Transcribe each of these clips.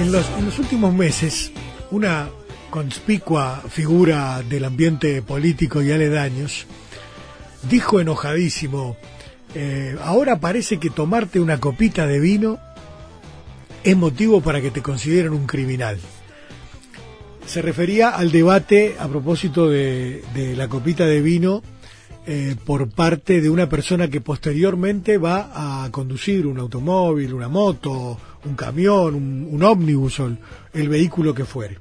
En los, últimos meses, una conspicua figura del ambiente político y aledaños dijo enojadísimo, eh, ahora parece que tomarte una copita de vino es motivo para que te consideren un criminal. Se refería al debate a propósito de, de la copita de vino eh, por parte de una persona que posteriormente va a conducir un automóvil, una moto, un camión, un, ómnibus o el, vehículo que fuere.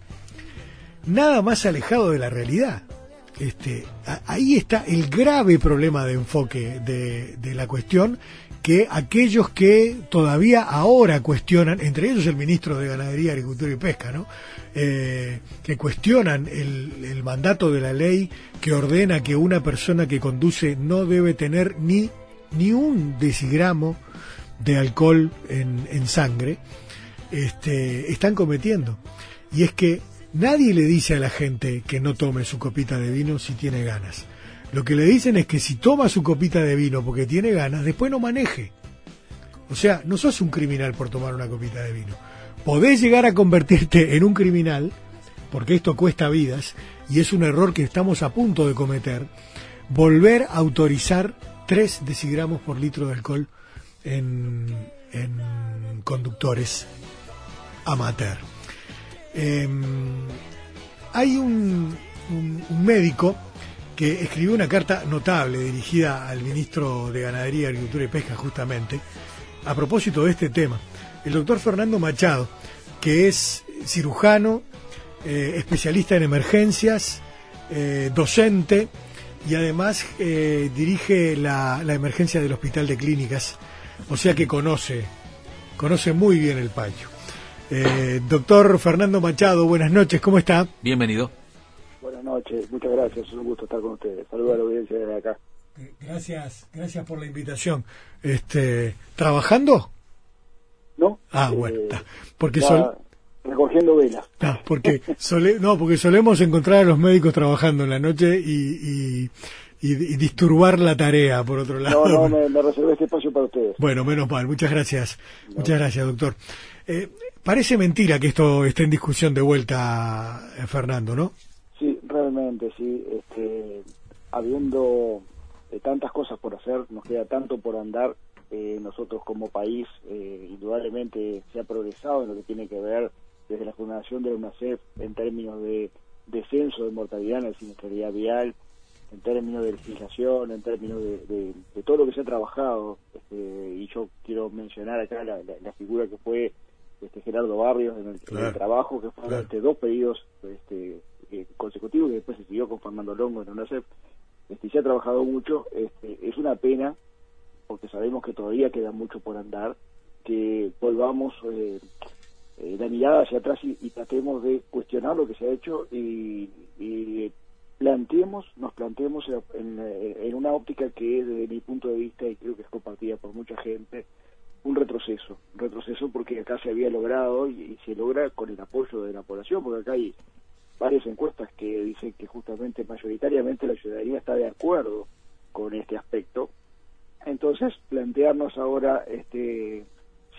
Nada más alejado de la realidad. Este, ahí está el grave problema de enfoque de, de la cuestión que aquellos que todavía ahora cuestionan, entre ellos el ministro de Ganadería, Agricultura y Pesca, ¿no? Eh, que cuestionan el, el mandato de la ley que ordena que una persona que conduce no debe tener ni, ni un decigramo de alcohol en, en sangre, este, están cometiendo. Y es que nadie le dice a la gente que no tome su copita de vino si tiene ganas. Lo que le dicen es que si toma su copita de vino porque tiene ganas, después no maneje. O sea, no sos un criminal por tomar una copita de vino. Podés llegar a convertirte en un criminal, porque esto cuesta vidas, y es un error que estamos a punto de cometer, volver a autorizar 3 decigramos por litro de alcohol en, en conductores amateur. Em, hay un, un- médico que escribió una carta notable dirigida al ministro de Ganadería, Agricultura y Pesca justamente, a propósito de este tema. El doctor Fernando Machado, que es cirujano, eh, especialista en emergencias, eh, docente y además eh, dirige la emergencia del Hospital de Clínicas, o sea que conoce, conoce muy bien el payo. Eh, doctor Fernando Machado, buenas noches, ¿cómo está? Bienvenido. Buenas noches, muchas gracias, es un gusto estar con ustedes. Saludos a la audiencia de acá. Eh, Gracias, gracias por la invitación. Este, ¿Trabajando? ¿No? Ah, Eh, bueno, está. porque sol, recogiendo velas. ah, porque sole- no, porque solemos encontrar a los médicos trabajando en la noche y, y, y- y disturbar la tarea, por otro lado. No, no, me, me reservé este espacio para ustedes. Bueno, menos mal, muchas gracias. Muchas gracias, doctor. Eh, parece mentira que esto esté en discusión de vuelta, eh, Fernando, ¿no? Sí, realmente, sí. Este, habiendo eh, tantas cosas por hacer, nos queda tanto por andar. eh, nosotros como país, eh, indudablemente se ha progresado en lo que tiene que ver desde la fundación de la UNACEF en términos de descenso de mortalidad en la siniestralidad vial, en términos de legislación, en términos de, de- de todo lo que se ha trabajado. Este, y yo quiero mencionar acá la, la- la figura que fue este Gerardo Barrios en el, en Claro. el trabajo, que fue Claro. durante dos pedidos este, eh, consecutivos, que después se siguió con Fernando Longo en UNACEF. Este, se ha trabajado mucho. Este, es una pena, porque sabemos que todavía queda mucho por andar, que volvamos eh, eh, la mirada hacia atrás y, y tratemos de cuestionar lo que se ha hecho y, y planteemos, nos planteemos en, en- en una óptica que desde mi punto de vista, y creo que es compartida por mucha gente, un retroceso, un retroceso porque acá se había logrado y, y se logra con el apoyo de la población, porque acá hay varias encuestas que dicen que justamente mayoritariamente la ciudadanía está de acuerdo con este aspecto. Entonces, plantearnos ahora este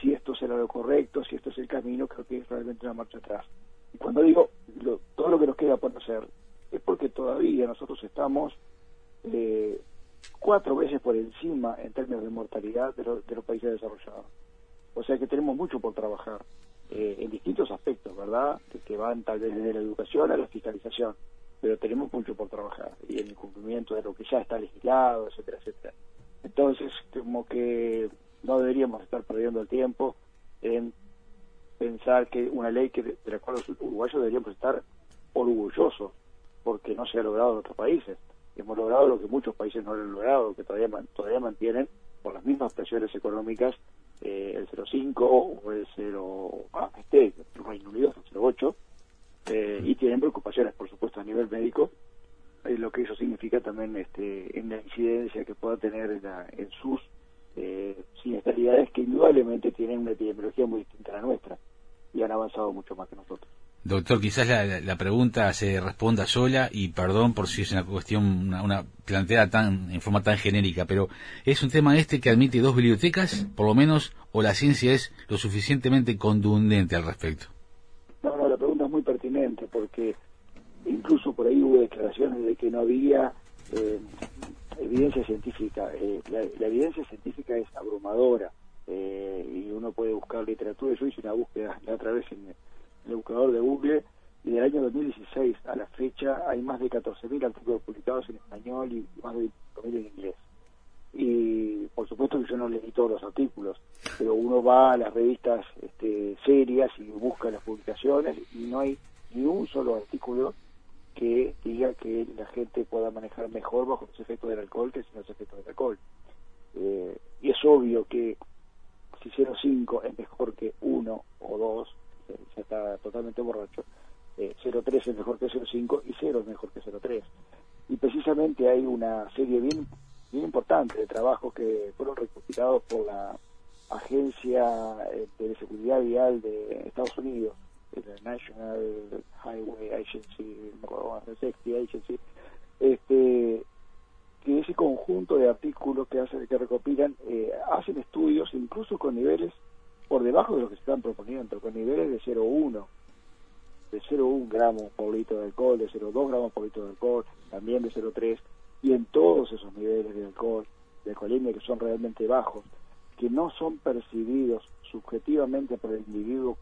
si esto será lo correcto, si esto es el camino, creo que es realmente una marcha atrás. Y cuando digo lo- todo lo que nos queda por hacer, es porque todavía nosotros estamos eh, cuatro veces por encima en términos de mortalidad de, lo- de los países desarrollados. O sea que tenemos mucho por trabajar eh, en distintos aspectos, ¿verdad? Que, van tal vez desde la educación a la fiscalización, pero tenemos mucho por trabajar y el cumplimiento de lo que ya está legislado, etcétera, etcétera. Entonces, como que no deberíamos estar perdiendo el tiempo en pensar que una ley que de la cual los uruguayos deberíamos estar orgullosos porque no se ha logrado en otros países. Hemos logrado lo que muchos países no han logrado, que todavía todavía mantienen por las mismas presiones económicas eh, el 0,5 o el 0, ah, este, Reino Unido el 0,8 eh, y tienen preocupaciones, por supuesto, a nivel médico, eh, lo que eso significa también este, en la incidencia que pueda tener en, la- en sus eh, siniestralidades que indudablemente tienen una epidemiología muy distinta a la nuestra y han avanzado mucho más que nosotros. Doctor, quizás la, la- la pregunta se responda sola y perdón por si es una cuestión, una, una planteada tan, en forma tan genérica, pero ¿es un tema este que admite dos bibliotecas, por lo menos, o la ciencia es lo suficientemente contundente al respecto? pertinente porque incluso por ahí hubo declaraciones de que no había eh, evidencia científica. Eh, la, evidencia científica es abrumadora eh, y uno puede buscar literatura. Yo hice una búsqueda la otra vez en el buscador de Google y del año 2016 a la fecha hay más de 14.000 artículos publicados en español y más de 5.000 en inglés. Y por supuesto que yo no leí todos los artículos, pero uno va a las revistas este, serias y busca las publicaciones y no hay ni un solo artículo que diga que la gente pueda manejar mejor bajo los efectos del alcohol que sin los efectos del alcohol. Eh, y es obvio que si 0,5 es mejor que 1 o 2, ya está totalmente borracho, eh, 0,3 es mejor que 0,5 y 0 es mejor que 0,3. Y precisamente hay una serie bien, bien importante de trabajos que fueron recopilados por la Agencia eh, de Seguridad Vial de Estados Unidos, la National Highway Agency, Safety Agency, este, que ese conjunto de artículos que hacen que recopilan eh, hacen estudios incluso con niveles por debajo de lo que se están proponiendo, con niveles de 0,1, de 0,1 gramos por litro de alcohol, de 0,2 gramos por litro de alcohol, también de 0,3, y en todos esos niveles de alcohol, de alcoholemia que son realmente bajos, que no son percibidos subjetivamente por el individuo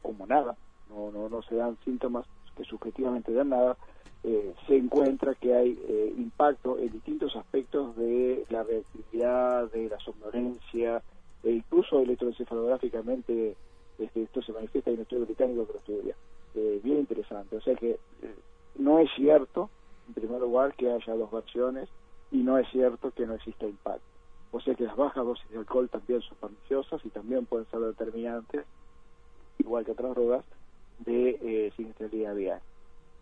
como nada, no, no, no se dan síntomas que subjetivamente dan nada, eh, se encuentra que hay eh, impacto en distintos aspectos de la reactividad, de la somnolencia, e incluso electroencefalográficamente este, esto se manifiesta en el estudio británico que lo estudia. Eh, bien interesante. O sea que eh, no es cierto, en primer lugar, que haya dos versiones y no es cierto que no exista impacto. O sea que las bajas dosis de alcohol también son perniciosas y también pueden ser determinantes igual que otras drogas, de eh, siniestralidad vial.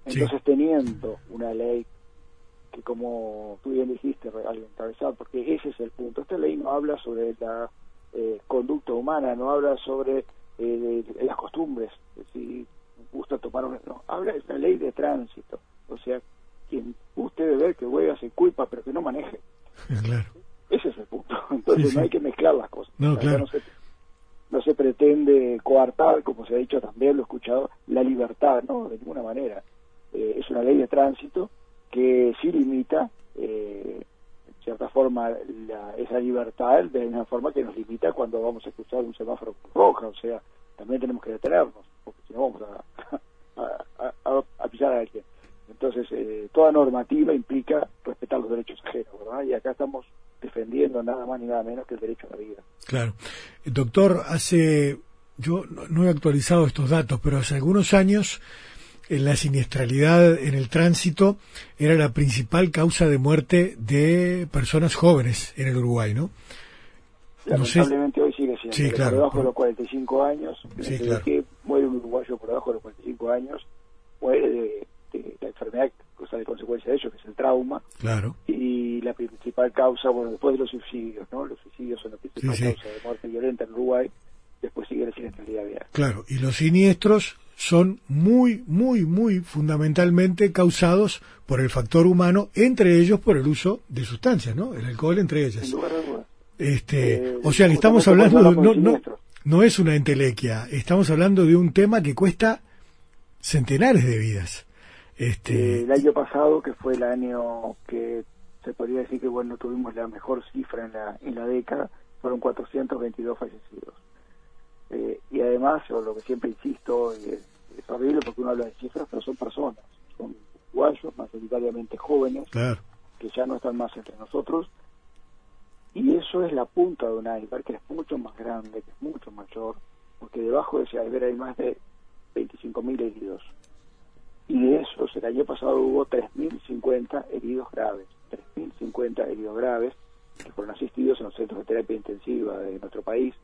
Entonces, teniendo una ley que, como tú bien dijiste, al encabezar, porque ese es el punto, esta ley no habla sobre la eh, conducta humana, no habla sobre eh, las costumbres, si gusta tomar una... No, habla de una ley de tránsito, o sea, quien usted ver que hueva se culpa, pero que no maneje. Claro. Ese es el punto. Entonces no hay que mezclar las cosas. No, claro no se pretende coartar, como se ha dicho también, lo he escuchado, la libertad, no, de ninguna manera. Eh, es una ley de tránsito que sí limita, eh, cierta forma, esa libertad de la forma que nos limita cuando vamos a cruzar un semáforo roja, o sea, también tenemos que detenernos, porque si no vamos a, a, pisar a alguien. Entonces, eh, toda normativa implica respetar los derechos ajenos, ¿verdad? Y acá estamos defendiendo nada más ni nada menos que el derecho a la vida. Claro. Doctor, hace, yo no he actualizado estos datos, pero hace algunos años la siniestralidad en el tránsito era la principal causa de muerte de personas jóvenes en el Uruguay, ¿no? Lamentablemente hoy sigue siendo sí, claro, por debajo de los 45 años, sí, claro. que muere un uruguayo por debajo de los 45 años, muere de, de la enfermedad cosa de consecuencia de ello, que es el trauma. Claro. Y la principal causa, bueno, después de los suicidios, ¿no? Los suicidios son la principal causa de muerte violenta en Uruguay, después sigue la siniestralidad vial. Claro, y los siniestros son muy, muy, muy fundamentalmente causados por el factor humano, entre ellos por el uso de sustancias, ¿no? El alcohol entre ellas. De. Este, eh, o sea que estamos hablando, no, no, no es una entelequia, estamos hablando de un tema que cuesta centenares de vidas. Este... Eh, el año pasado, que fue el año que se podría decir que bueno tuvimos la mejor cifra en la, en la década, fueron 422 fallecidos. Eh, y además, yo lo que siempre insisto, es, horrible porque uno habla de cifras, pero son personas, son uruguayos, mayoritariamente jóvenes, que ya no están más entre nosotros, y eso es la punta de un iceberg que es mucho más grande, que es mucho mayor, porque debajo de ese iceberg hay más de 25.000 heridos. Y de esos el año pasado hubo 3.050 heridos graves, 3.050 heridos graves que fueron asistidos en los centros de terapia intensiva de nuestro país.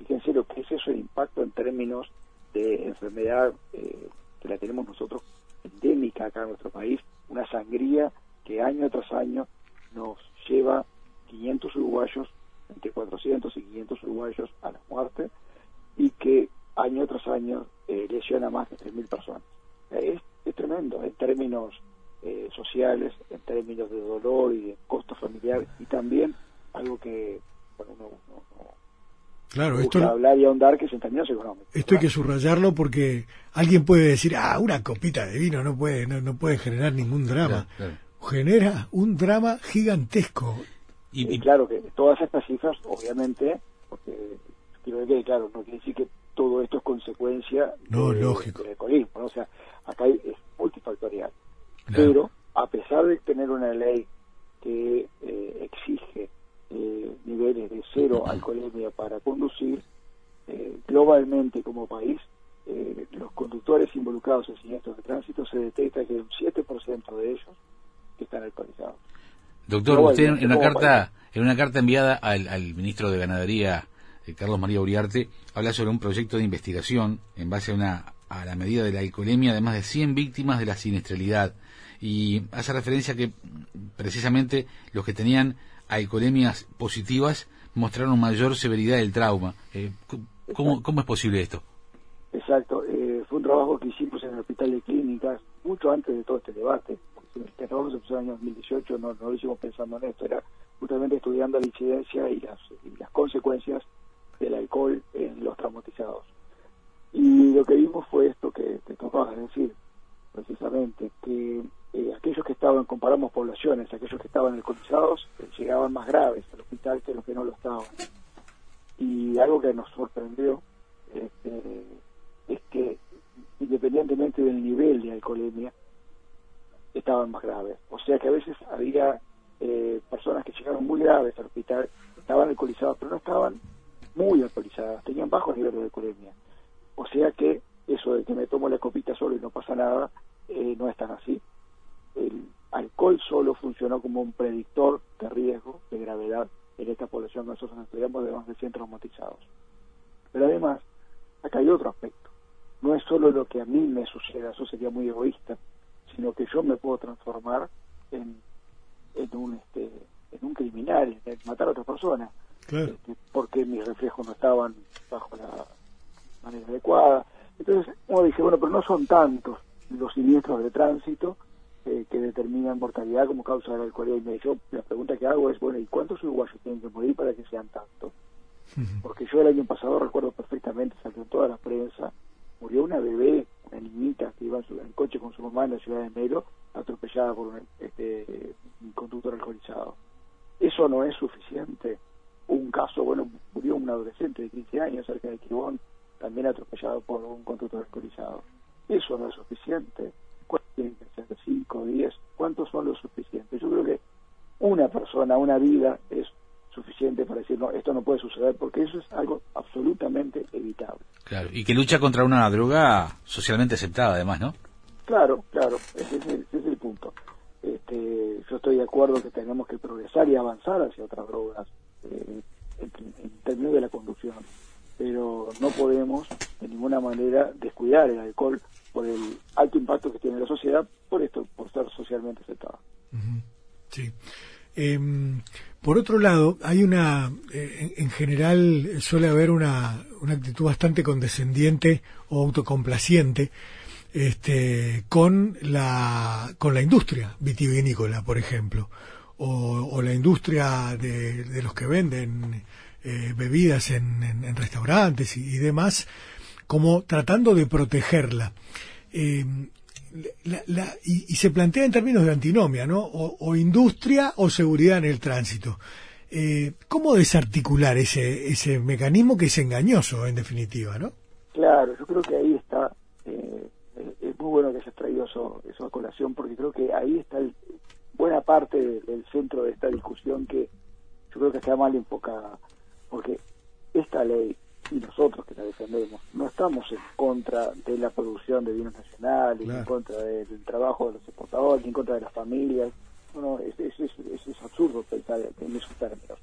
Fíjense lo que es eso el impacto en términos de enfermedad eh, que la tenemos nosotros endémica acá en nuestro país, una sangría que año tras año nos lleva 500 uruguayos, entre 400 y 500 uruguayos a la muerte y que año tras año eh, lesiona más de 3.000 personas. Es es tremendo en términos eh, sociales, en términos de dolor y de costo familiar y también algo que Claro, esto hablar y ahondar que es en términos económicos. Esto hay que subrayarlo porque alguien puede decir, ah, una copita de vino no puede, no, puede generar ningún drama. Genera un drama gigantesco. Y, claro que todas estas cifras, obviamente, porque quiero que claro, no quiere decir que todo esto es consecuencia no, lógico. del alcoholismo, o sea, acá es multifactorial. Pero a pesar de tener una ley que eh, exige eh, niveles de cero alcoholemia para conducir, eh, globalmente como país, los conductores involucrados en siniestros de tránsito se detecta que un 7% de ellos están alcoholizados. Doctor, usted en una carta en una carta enviada al, ministro de Ganadería, Carlos María Uriarte, habla sobre un proyecto de investigación en base a una a la medida de la alcoholemia de más de 100 víctimas de la siniestralidad y hace referencia que precisamente los que tenían alcoholemias positivas mostraron mayor severidad del trauma. Eh, ¿cómo, ¿Cómo es posible esto? Exacto, eh, fue un trabajo que hicimos en el Hospital de Clínicas mucho antes de todo este debate. Este trabajo se empezó en el año 2018, no, no lo hicimos pensando en esto, era justamente estudiando la incidencia y las, y las consecuencias del alcohol en los traumatizados. Y lo que vimos fue esto que te tocaba decir, precisamente, que eh, aquellos que estaban, comparamos poblaciones, aquellos que estaban alcoholizados llegaban más graves al hospital que los que no lo estaban. Y algo que nos sorprendió este, es que independientemente del nivel de alcoholemia, estaban más graves. O sea que a veces había eh, personas que llegaron muy graves al hospital, estaban alcoholizadas, pero no estaban muy alcoholizadas, tenían bajos niveles de alcoholemia. O sea que eso de que me tomo la copita solo y no pasa nada, no es tan así el alcohol solo funcionó como de riesgo, de gravedad en esta población que nosotros estudiamos de más de 100 traumatizados. Pero además, acá hay otro aspecto. No es solo lo que a mí me suceda, eso sería muy egoísta, sino que yo me puedo transformar en, en un este en un criminal, en matar a otra persona, este, porque mis reflejos no estaban bajo la manera adecuada. Entonces uno dice, bueno, pero no son tantos los siniestros de tránsito eh, que determinan mortalidad como causa del alcoholismo. Y yo la pregunta que hago es, bueno, ¿y cuántos uruguayos tienen que morir para que sean tantos? Porque yo el año pasado recuerdo perfectamente, salió en toda la prensa, murió una bebé, una niñita que iba en, su, coche con su mamá en la ciudad de Melo, atropellada por un, este, un conductor alcoholizado. Eso no es suficiente. Un caso, bueno, murió un adolescente de 15 años cerca de Quibón, también atropellado por un conductor alcoholizado. Eso no es suficiente tienen que ser? ¿Cinco, diez? ¿Cuántos son los suficientes? Yo creo que una persona, una vida es suficiente para decir, no, esto no puede suceder, porque eso es algo absolutamente evitable. Claro, y que lucha contra una droga socialmente aceptada, además, ¿no? Claro, claro, ese es el, ese es el punto. Este, yo estoy de acuerdo que tenemos que progresar y avanzar hacia otras drogas eh, en términos de la conducción, pero no podemos de ninguna manera descuidar el alcohol por el alto impacto que tiene la sociedad, por esto, por ser socialmente aceptada. Sí. Em, por otro lado, hay una, eh, en, general suele haber una, una actitud bastante condescendiente o autocomplaciente este, con la con la industria vitivinícola, por ejemplo, o, la industria de, los que venden eh, bebidas en, restaurantes y, demás, como tratando de protegerla. Eh, y, se plantea en términos de antinomia, ¿no? O, industria o seguridad en el tránsito. Eh, ¿Cómo desarticular ese, ese mecanismo que es engañoso, en definitiva, no? Claro, yo creo que ahí está, eh, es muy bueno que hayas traído eso, eso a colación, porque creo que ahí está buena parte del centro de esta discusión que yo creo que está mal enfocada, porque esta ley y nosotros que la defendemos, no estamos en contra de la producción de vinos nacionales, en contra del trabajo de los exportadores, en contra de las familias. No, es, es, es, absurdo pensar en esos términos.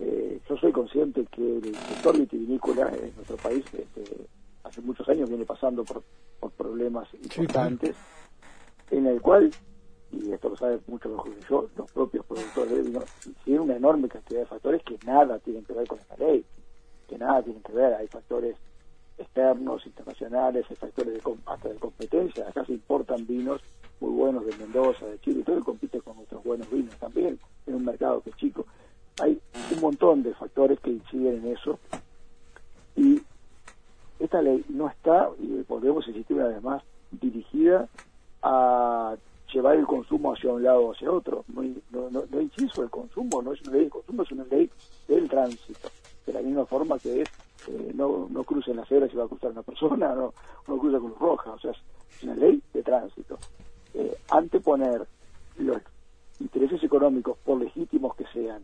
Eh, yo soy consciente que el sector vitivinícola en nuestro país este, hace muchos años viene pasando por, por problemas importantes, en el cual, y esto lo sabe mucho mejor que yo, los propios productores de vino tienen una enorme cantidad de factores que nada tienen que ver con esta ley que nada tienen que ver, hay factores externos, internacionales, hay factores de, hasta de competencia, acá se importan vinos muy buenos de Mendoza, de Chile, todo compite con nuestros buenos vinos también, en un mercado que es chico. Hay un montón de factores que inciden en eso Y esta ley no está, y volvemos a insistir una vez más, dirigida a llevar el consumo hacia un lado o hacia otro. No, no, no, inciso el consumo, no es una ley de consumo, es una ley del tránsito. De la misma forma que es, eh, no, no crucen las cebras si va a cruzar una persona, no, no cruza con roja, o sea, es una ley de tránsito. Eh, anteponer los intereses económicos, por legítimos que sean,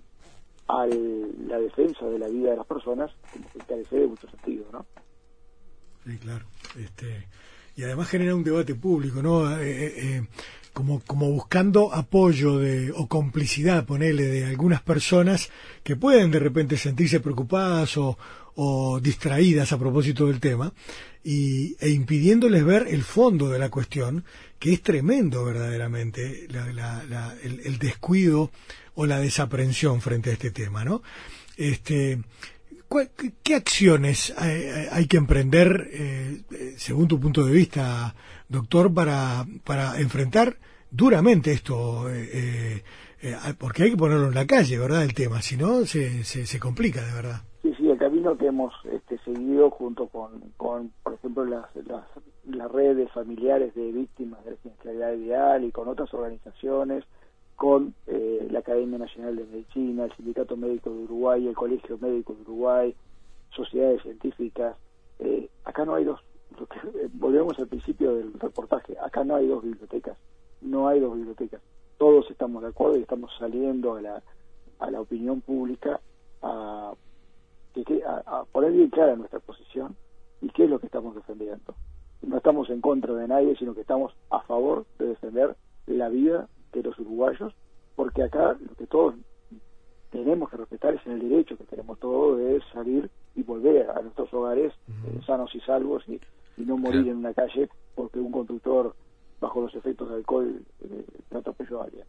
a la defensa de la vida de las personas, como que carece de mucho sentido, ¿no? Sí, claro. Este, y además genera un debate público, ¿no? Eh, eh, eh, como, como buscando apoyo de, o complicidad, ponele, de algunas personas que pueden de repente sentirse preocupadas o, o distraídas a propósito del tema, y, e impidiéndoles ver el fondo de la cuestión, que es tremendo verdaderamente el, el, descuido o la desaprensión frente a este tema, ¿no? Este, ¿Qué acciones hay, que emprender, eh, según tu punto de vista, doctor, para, para enfrentar duramente esto? Eh, eh, porque hay que ponerlo en la calle, ¿verdad? El tema, si no, se, se, complica de verdad. Sí, sí, el camino que hemos este, seguido junto con, con por ejemplo, las, las, las redes familiares de víctimas de la siniestralidad ideal y con otras organizaciones, con eh, la Academia Nacional de Medicina, el Sindicato Médico de Uruguay, el Colegio Médico de Uruguay, sociedades científicas. Eh, acá no hay dos, eh, volvemos al principio del reportaje, acá no hay dos bibliotecas, no hay dos bibliotecas. Todos estamos de acuerdo y estamos saliendo a la, a la opinión pública a, a, a poner bien clara nuestra posición y qué es lo que estamos defendiendo. No estamos en contra de nadie, sino que estamos a favor de defender la vida de los uruguayos, porque acá lo que todos tenemos que respetar es el derecho que tenemos todos de salir y volver a nuestros hogares eh, sanos y salvos y, no morir en una calle porque un conductor bajo los efectos de alcohol eh, atropelló a alguien.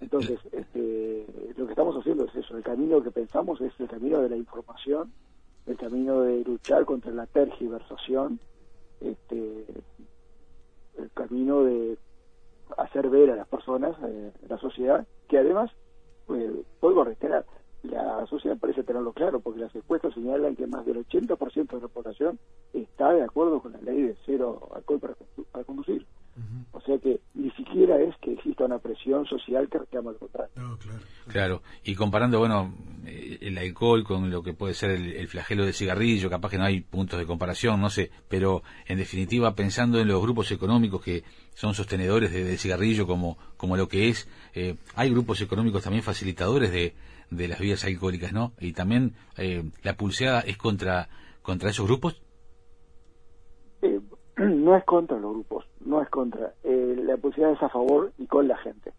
Entonces, este, lo que estamos haciendo es eso, el camino que pensamos es el camino de la información, el camino de luchar contra la tergiversación, este, el camino de hacer ver a las personas, eh, la sociedad, que además, pues, vuelvo a reiterar, la sociedad parece tenerlo claro, porque las encuestas señalan que más del 80% de la población está de acuerdo con la ley de cero alcohol para, para conducir. O sea que ni siquiera es que exista una presión social que reclama el contrario. claro. claro, y comparando, bueno, eh, el alcohol con lo que puede ser el, flagelo de cigarrillo, capaz que no hay puntos de comparación, no sé, pero en definitiva pensando en los grupos económicos que son sostenedores de, cigarrillo como, como lo que es, eh, hay grupos económicos también facilitadores de, de las vías alcohólicas, ¿no? Y también eh, la pulseada es contra, contra esos grupos. no es contra los grupos, no es contra. Eh, la posibilidad es a favor y con la gente.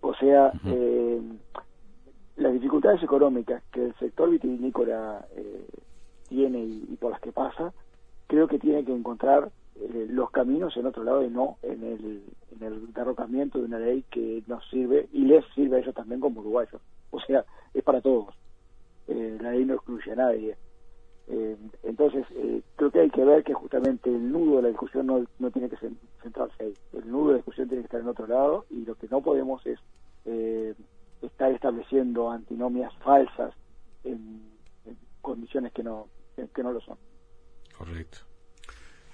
O sea, eh, las dificultades económicas que el sector vitivinícola eh, tiene y, por las que pasa, creo que tiene que encontrar los caminos en otro lado y no en el, en el derrocamiento de una ley que nos sirve y les sirve a ellos también como uruguayos. O sea, es para todos. la ley no excluye a nadie. Eh, entonces, eh, creo que hay que ver que justamente el nudo de la discusión no, no tiene que centrarse ahí. El nudo de la discusión tiene que estar en otro lado y lo que no podemos es eh, estar estableciendo antinomias falsas en, condiciones que no, que, no lo son. Correcto.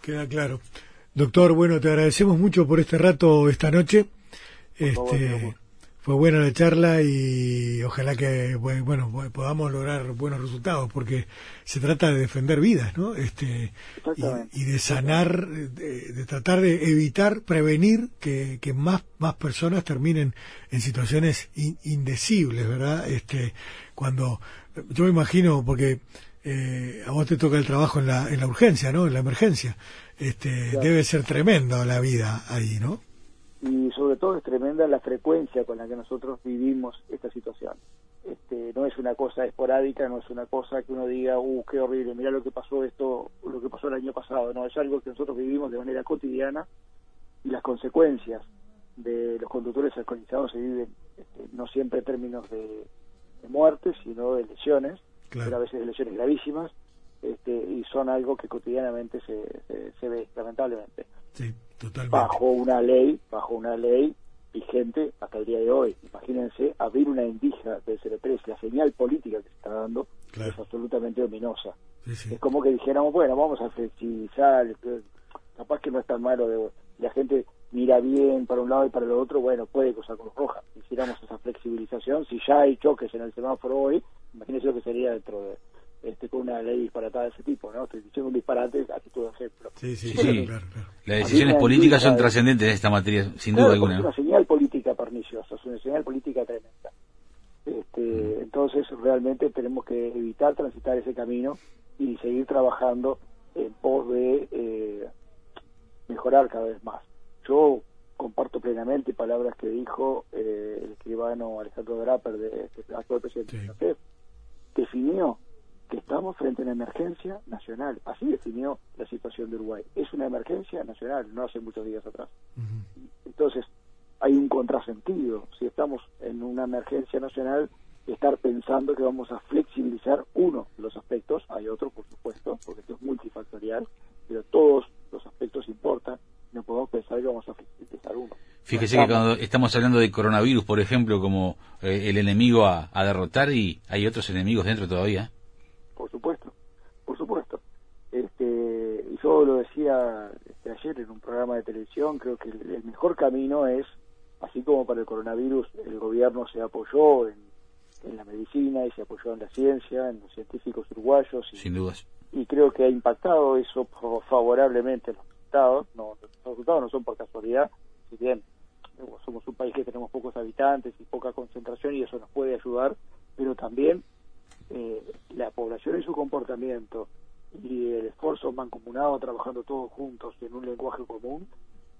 Queda claro. Doctor, bueno, te agradecemos mucho por este rato esta noche. Este, fue buena la charla y ojalá que bueno podamos lograr buenos resultados porque se trata de defender vidas no este y, de sanar de, tratar de evitar prevenir que, que, más más personas terminen en situaciones indecibles verdad este cuando yo me imagino porque eh, a vos te toca el trabajo en la en la urgencia no en la emergencia. Este debe ser tremendo la vida ahí no y sobre todo es tremenda la frecuencia con la que nosotros vivimos esta situación. Este, no es una cosa esporádica, no es una cosa que uno diga, uh, qué horrible, mira lo que pasó esto, lo que pasó el año pasado, no, es algo que nosotros vivimos de manera cotidiana y las consecuencias de los conductores alcoholizados se viven este, no siempre en términos de, muertes, sino de lesiones, pero a veces de lesiones gravísimas, este, y son algo que cotidianamente se, se ve, lamentablemente. Sí bajo una ley, bajo una ley vigente hasta el día de hoy. Imagínense abrir una endija del CR3, la señal política que se está dando es absolutamente ominosa. Es como que dijéramos, bueno, vamos a flexibilizar, capaz que no es tan malo, de, la gente mira bien para un lado y para el otro, bueno, puede cruzar con roja. Hiciéramos esa flexibilización, si ya hay choques en el semáforo hoy, imagínese lo que sería dentro de este, con una ley disparatada de ese tipo, ¿no? Estoy diciendo un disparate a título de ejemplo. Sí, sí, sí. Claro, Las decisiones políticas son trascendentes en esta materia, sin duda alguna. Es una señal política perniciosa, es una señal política tremenda. Este, Entonces, realmente tenemos que evitar transitar ese camino y seguir trabajando en pos de eh, mejorar cada vez más. Yo comparto plenamente palabras que dijo eh, el escribano Alejandro Draper, de, actual presidente de la FED, definió que estamos frente a una emergencia nacional. Así definió la situación de Uruguay. Es una emergencia nacional, no hace muchos días atrás. Entonces, hay un contrasentido. Si estamos en una emergencia nacional, estar pensando que vamos a flexibilizar uno de los aspectos, hay otro, por supuesto, porque esto es multifactorial, pero todos los aspectos importan, no podemos pensar que vamos a flexibilizar uno. Fíjese que cuando estamos hablando de coronavirus, por ejemplo, como eh, el enemigo a, a derrotar, y hay otros enemigos dentro todavía por supuesto, por supuesto. Este, yo lo decía este, ayer en un programa de televisión, creo que el, mejor camino es, así como para el coronavirus el gobierno se apoyó en, la medicina y se apoyó en la ciencia, en los científicos uruguayos. Y, Sin dudas. Y creo que ha impactado eso favorablemente los resultados. No, los resultados no son por casualidad, si bien somos un país que tenemos pocos habitantes y poca concentración y eso nos puede ayudar, pero también eh, la población y su comportamiento y el esfuerzo mancomunado trabajando todos juntos en un lenguaje común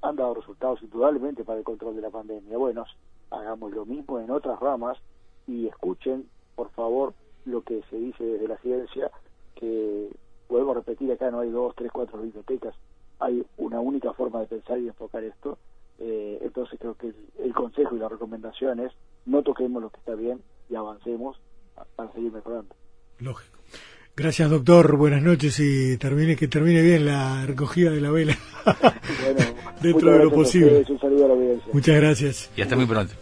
han dado resultados indudablemente para el control de la pandemia. Bueno, hagamos lo mismo en otras ramas y escuchen, por favor, lo que se dice desde la ciencia, que vuelvo a repetir acá, no hay dos, tres, cuatro bibliotecas, hay una única forma de pensar y enfocar esto. Eh, entonces creo que el consejo y la recomendación es no toquemos lo que está bien y avancemos para seguir mejorando. Lógico. Gracias, doctor. Buenas noches y termine que termine bien la recogida de la vela. Dentro de lo posible. Un saludo a la Muchas gracias. Y hasta muy pronto.